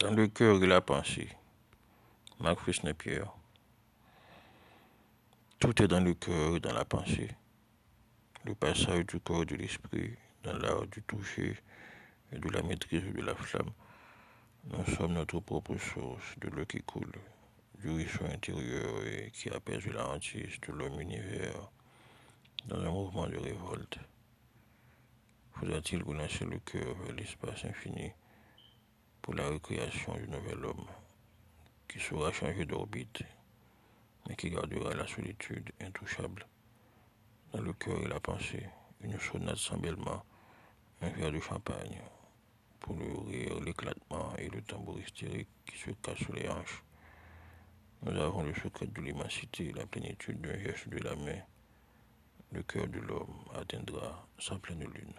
Dans le cœur de la pensée, Marc Pierre. Tout est dans le cœur et dans la pensée. Le passage du corps et de l'esprit, dans l'art du toucher et de la maîtrise de la flamme. Nous sommes notre propre source de l'eau qui coule, du ruisseau intérieur et qui apaise la hantise de l'homme univers dans un mouvement de révolte. Faudra-t-il relancer le cœur vers l'espace infini pour la recréation du nouvel homme qui sera changé d'orbite, mais qui gardera la solitude intouchable dans le cœur et la pensée, une sonate sans un verre de champagne pour le rire, l'éclatement et le tambour hystérique qui se cache sous les hanches. Nous avons le secret de l'immensité, la plénitude d'un geste de la main. Le cœur de l'homme atteindra sa pleine lune.